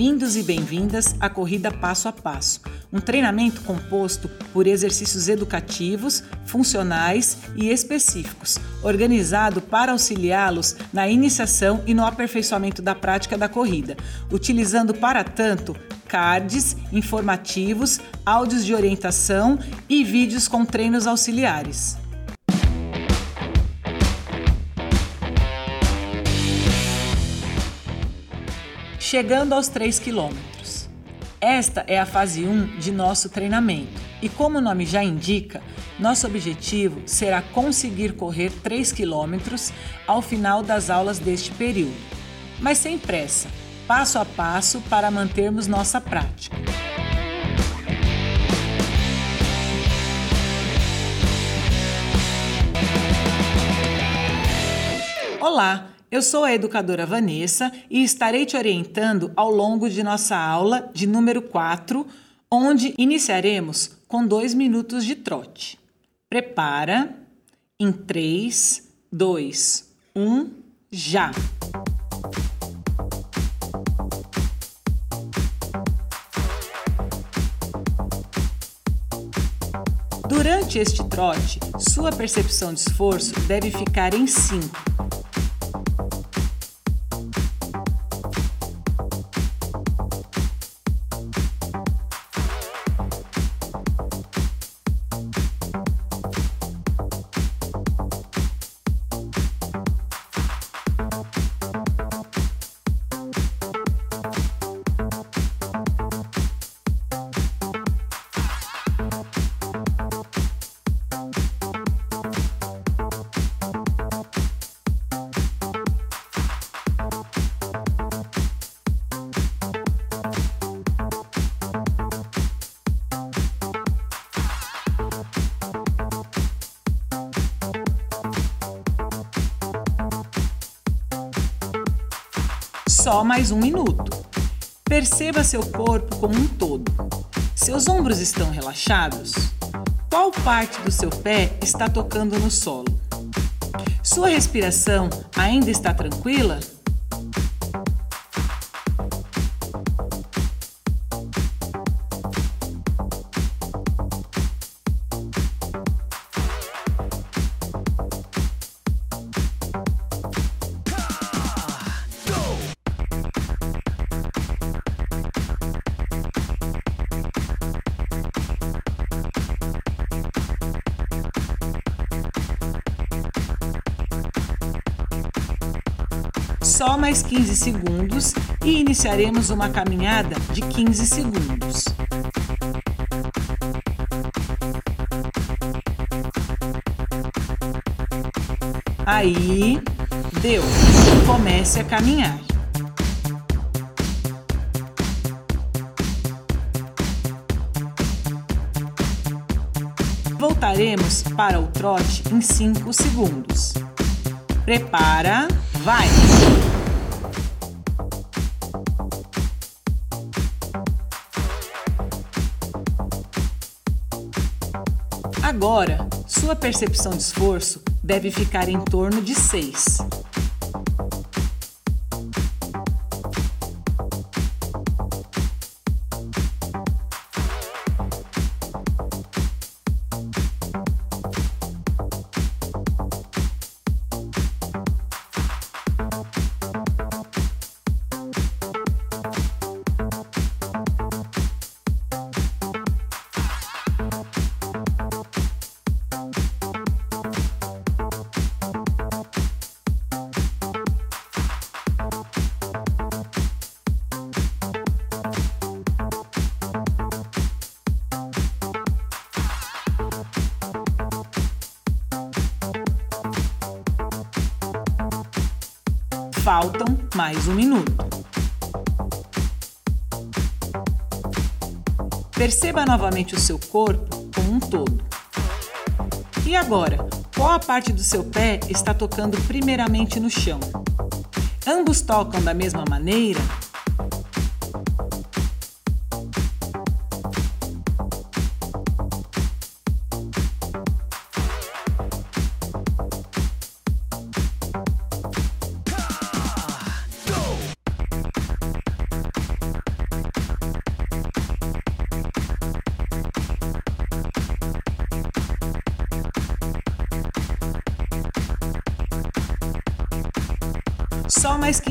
Bem-vindos e bem-vindas à Corrida Passo a Passo, um treinamento composto por exercícios educativos, funcionais e específicos, organizado para auxiliá-los na iniciação e no aperfeiçoamento da prática da corrida, utilizando para tanto cards informativos, áudios de orientação e vídeos com treinos auxiliares. Chegando aos 3 quilômetros. Esta é a fase 1 de nosso treinamento e, como o nome já indica, nosso objetivo será conseguir correr 3 quilômetros ao final das aulas deste período, mas sem pressa, passo a passo para mantermos nossa prática. Olá, eu sou a educadora Vanessa e estarei te orientando ao longo de nossa aula de número 4, onde iniciaremos com dois minutos de trote. Prepara em 3, 2, 1, já! Durante este trote, sua percepção de esforço deve ficar em 5 só mais um minuto. Perceba seu corpo como um todo. Seus ombros estão relaxados? Qual parte do seu pé está tocando no solo? Sua respiração ainda está tranquila? 15 segundos e iniciaremos uma caminhada de 15 segundos. Aí, deu. Comece a caminhar. Voltaremos para o trote em 5 segundos. Prepara, vai! Agora, sua percepção de esforço deve ficar em torno de 6. Faltam mais um minuto. Perceba novamente o seu corpo como um todo. E agora, qual a parte do seu pé está tocando primeiramente no chão? Ambos tocam da mesma maneira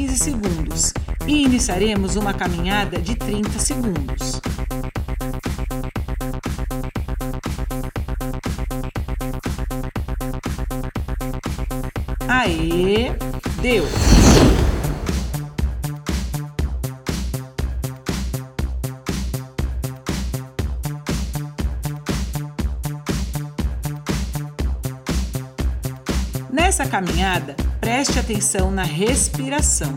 15 segundos e iniciaremos uma caminhada de 30 segundos. Aê, deu! Nessa caminhada, preste atenção na respiração.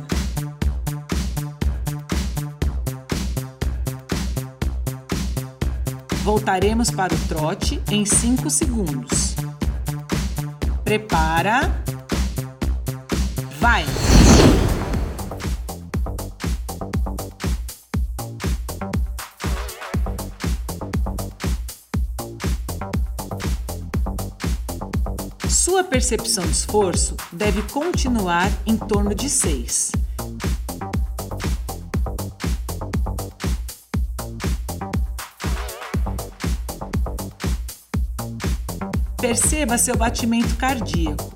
Voltaremos para o trote em 5 segundos. Prepara. Vai! Sua percepção de esforço deve continuar em torno de 6. Perceba seu batimento cardíaco.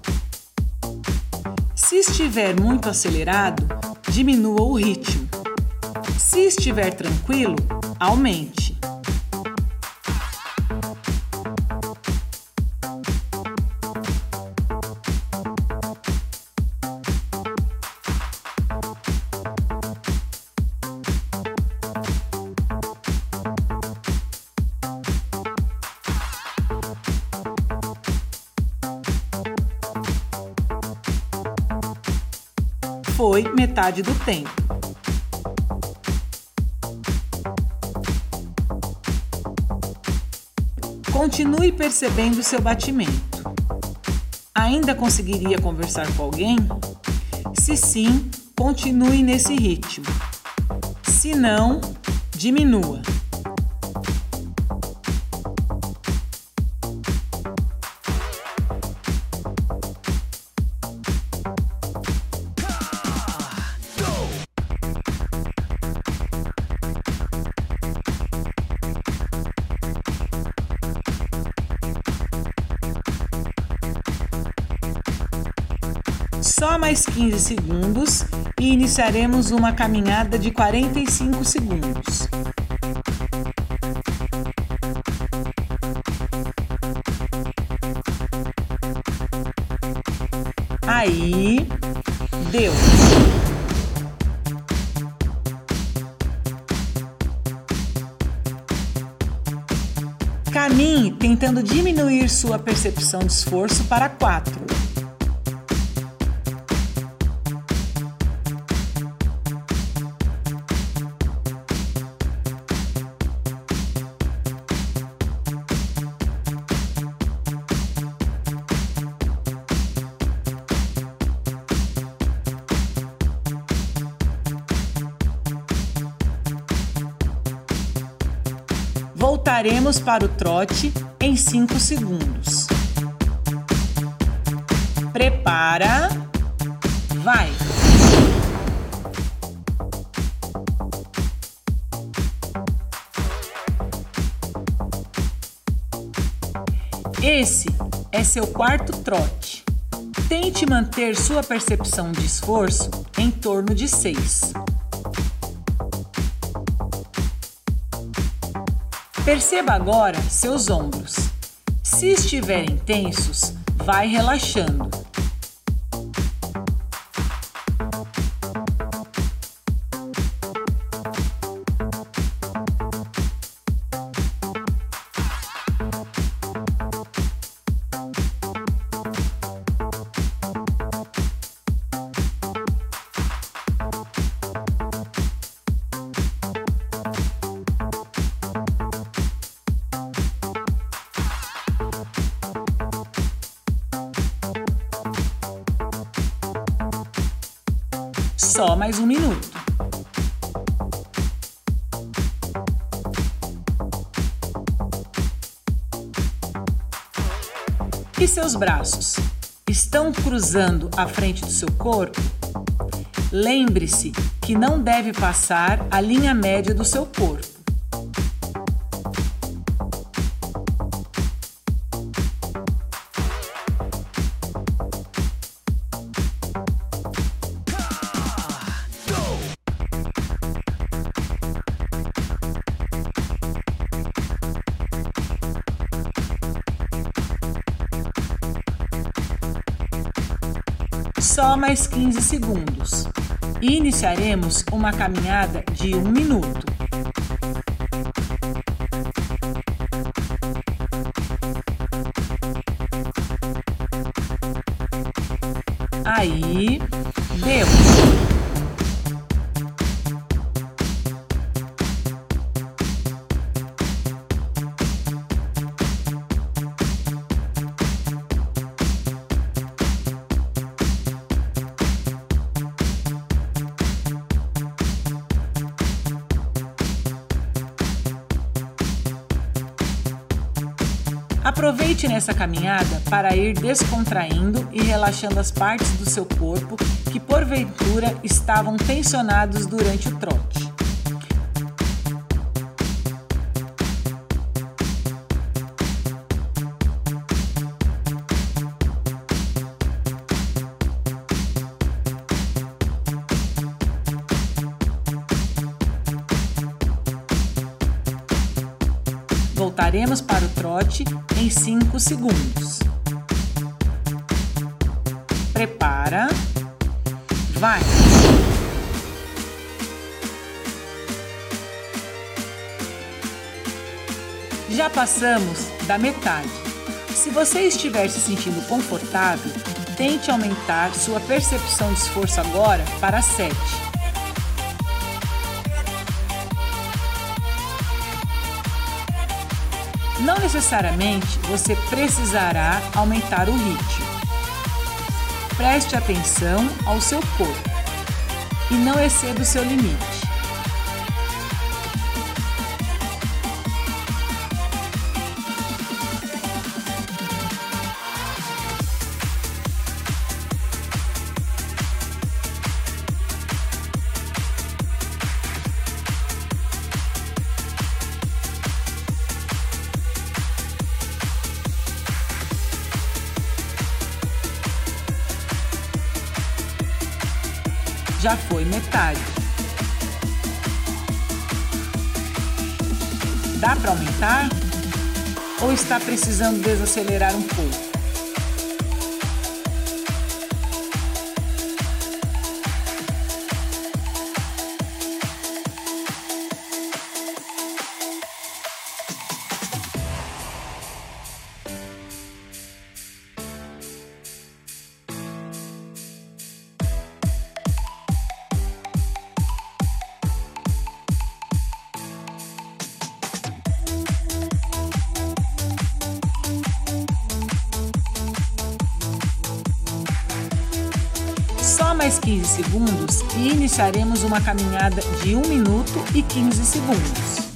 Se estiver muito acelerado, diminua o ritmo. Se estiver tranquilo, aumente. Metade do tempo. Continue percebendo seu batimento. Ainda conseguiria conversar com alguém? Se sim, continue nesse ritmo. Se não, diminua. Mais 15 segundos e iniciaremos uma caminhada de 45 segundos. Aí, deu. Caminhe tentando diminuir sua percepção de esforço para 4. Voltaremos para o trote em 5 segundos. Prepara. Vai! Esse é seu quarto trote. Tente manter sua percepção de esforço em torno de 6. Perceba agora seus ombros. Se estiverem tensos, vai relaxando. E seus braços? Estão cruzando a frente do seu corpo? Lembre-se que não deve passar a linha média do seu corpo. Mais 15 segundos. E iniciaremos uma caminhada de um minuto. Aproveite nessa caminhada para ir descontraindo e relaxando as partes do seu corpo que porventura estavam tensionados durante o trote. Voltaremos para o trote em 5 segundos. Prepara. Vai! Já passamos da metade. Se você estiver se sentindo confortável, tente aumentar sua percepção de esforço agora para 7. Não necessariamente você precisará aumentar o ritmo. Preste atenção ao seu corpo e não exceda o seu limite. Já foi metade. Dá para aumentar? Ou está precisando desacelerar um pouco? Mais 15 segundos e iniciaremos uma caminhada de 1 minuto e 15 segundos.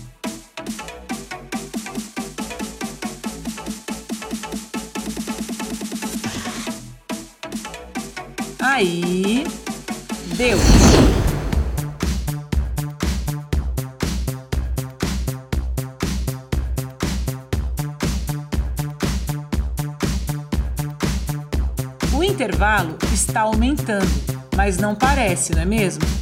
Aí, não é mesmo?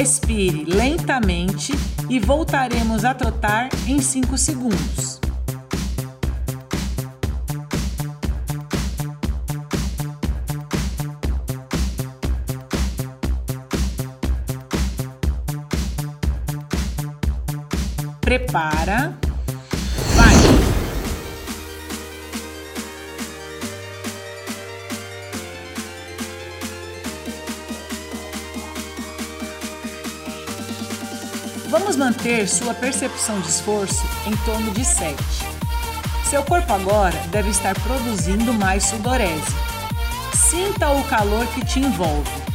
Respire lentamente e voltaremos a trotar em 5 segundos. Prepara. Vamos manter sua percepção de esforço em torno de 7. Seu corpo agora deve estar produzindo mais sudorese. Sinta o calor que te envolve.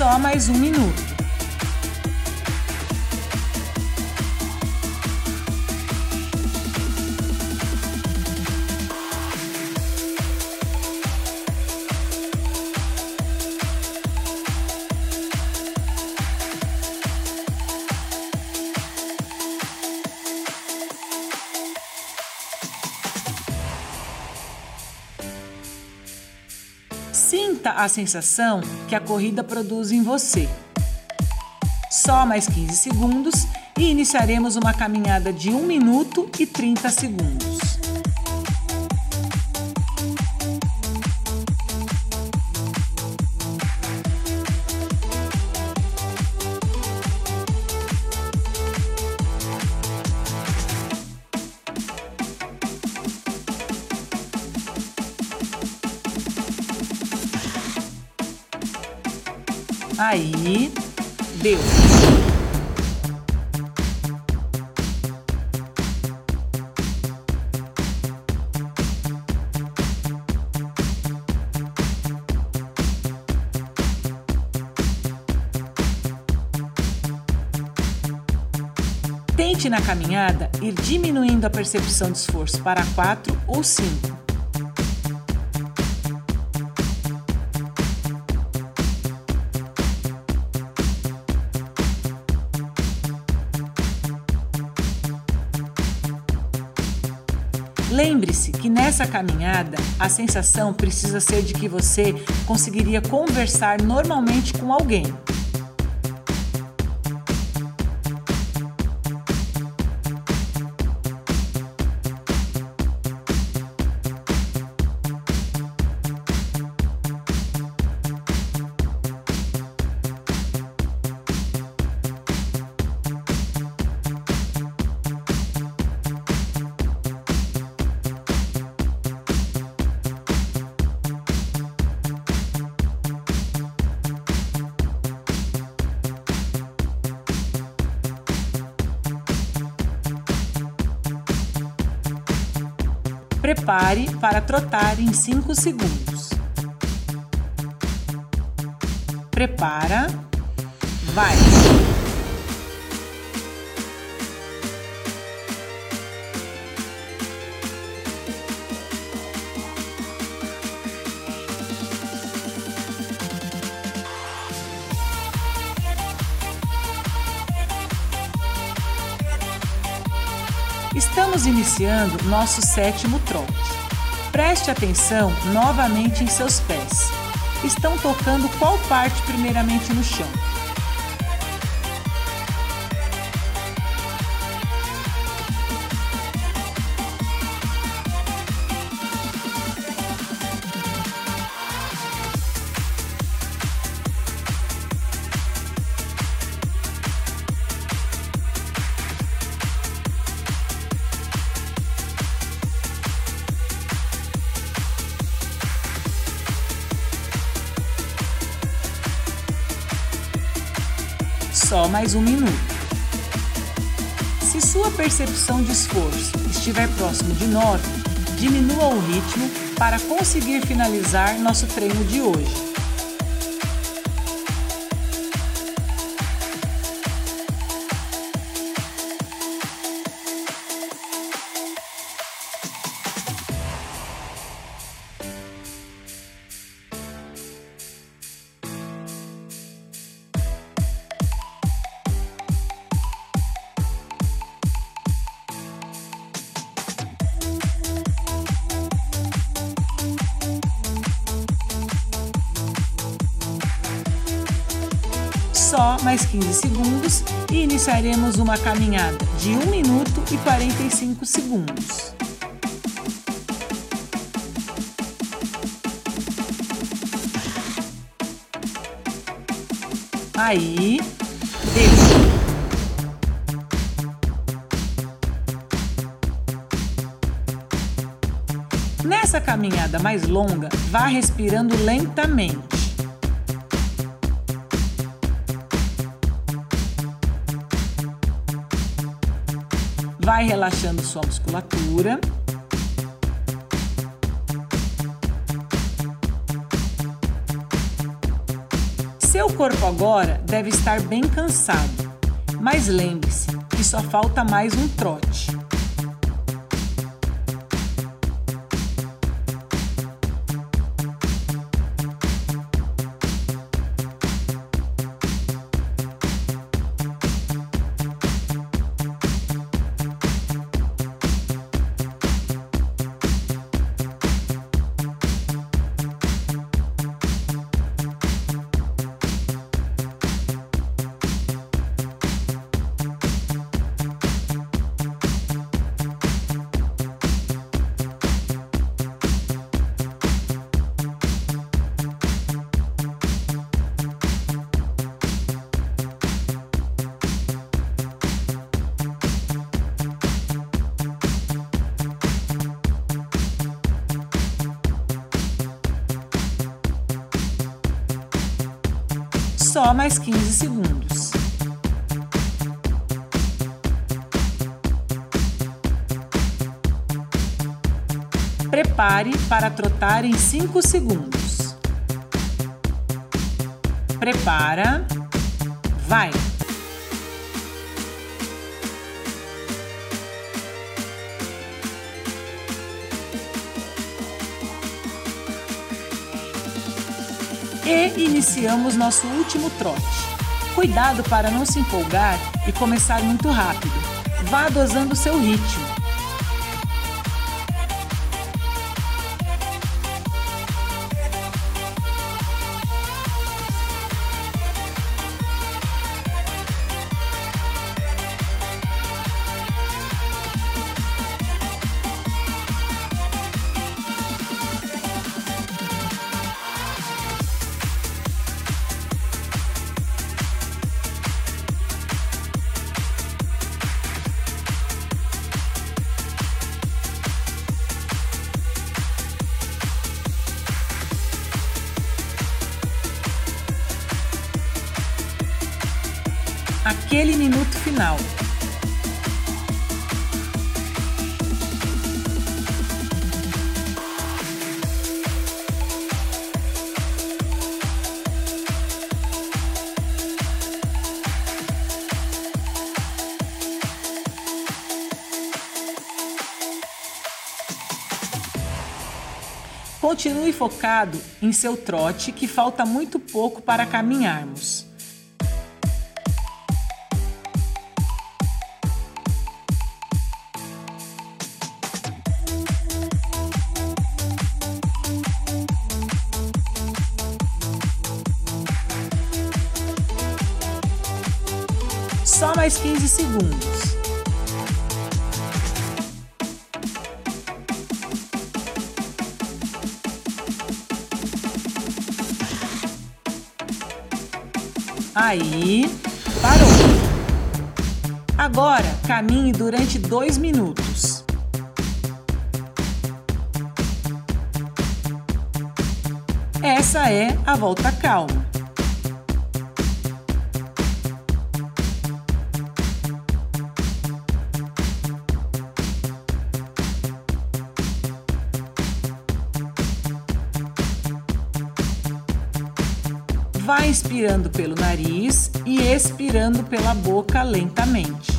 Só mais um minuto. A sensação que a corrida produz em você. Só mais 15 segundos e iniciaremos uma caminhada de 1 minuto e 30 segundos. Aí, deu. Tente na caminhada ir diminuindo a percepção de esforço para 4 ou 5 Lembre-se que nessa caminhada a sensação precisa ser de que você conseguiria conversar normalmente com alguém, Prepare para trotar em 5 segundos. Prepara. Vai! Iniciando nosso sétimo trote. Preste atenção novamente em seus pés. Estão tocando qual parte primeiramente no chão? Só mais um minuto. Se sua percepção de esforço estiver próximo de 9, diminua o ritmo para conseguir finalizar nosso treino de hoje. Mais 15 segundos e iniciaremos uma caminhada de 1 minuto e 45 segundos. Aí, deu. Nessa caminhada mais longa, vá respirando lentamente. Vai relaxando sua musculatura. Seu corpo agora deve estar bem cansado, mas lembre-se que só falta mais um trote. Só mais 15 segundos. Prepare para trotar em 5 segundos. Prepara. Vai! E iniciamos nosso último trote. Cuidado para não se empolgar e começar muito rápido. Vá dosando seu ritmo. Final. Continue focado em seu trote, que falta muito pouco para caminharmos. Aí, parou. Agora, caminhe durante dois minutos. Essa é a volta calma. Inspirando pelo nariz e expirando pela boca lentamente.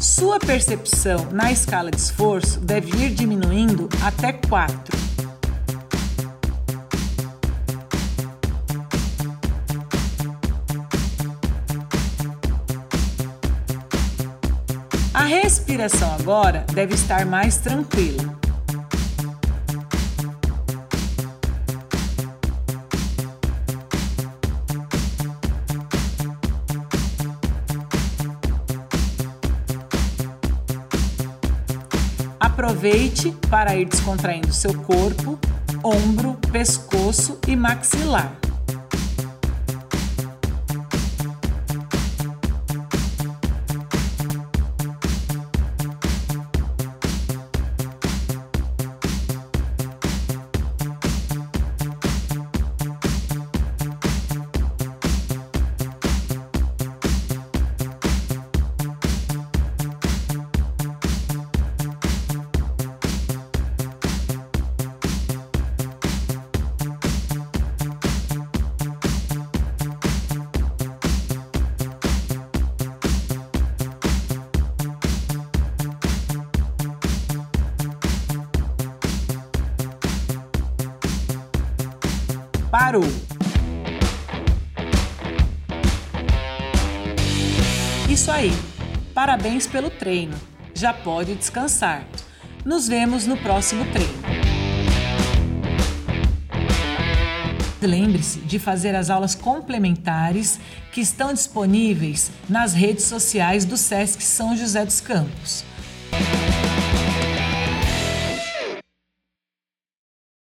Sua percepção na escala de esforço deve ir diminuindo até 4. A respiração agora deve estar mais tranquila. Aproveite para ir descontraindo seu corpo, ombro, pescoço e maxilar. Isso aí. Parabéns pelo treino. Já pode descansar. Nos vemos no próximo treino. Lembre-se de fazer as aulas complementares que estão disponíveis nas redes sociais do SESC São José dos Campos.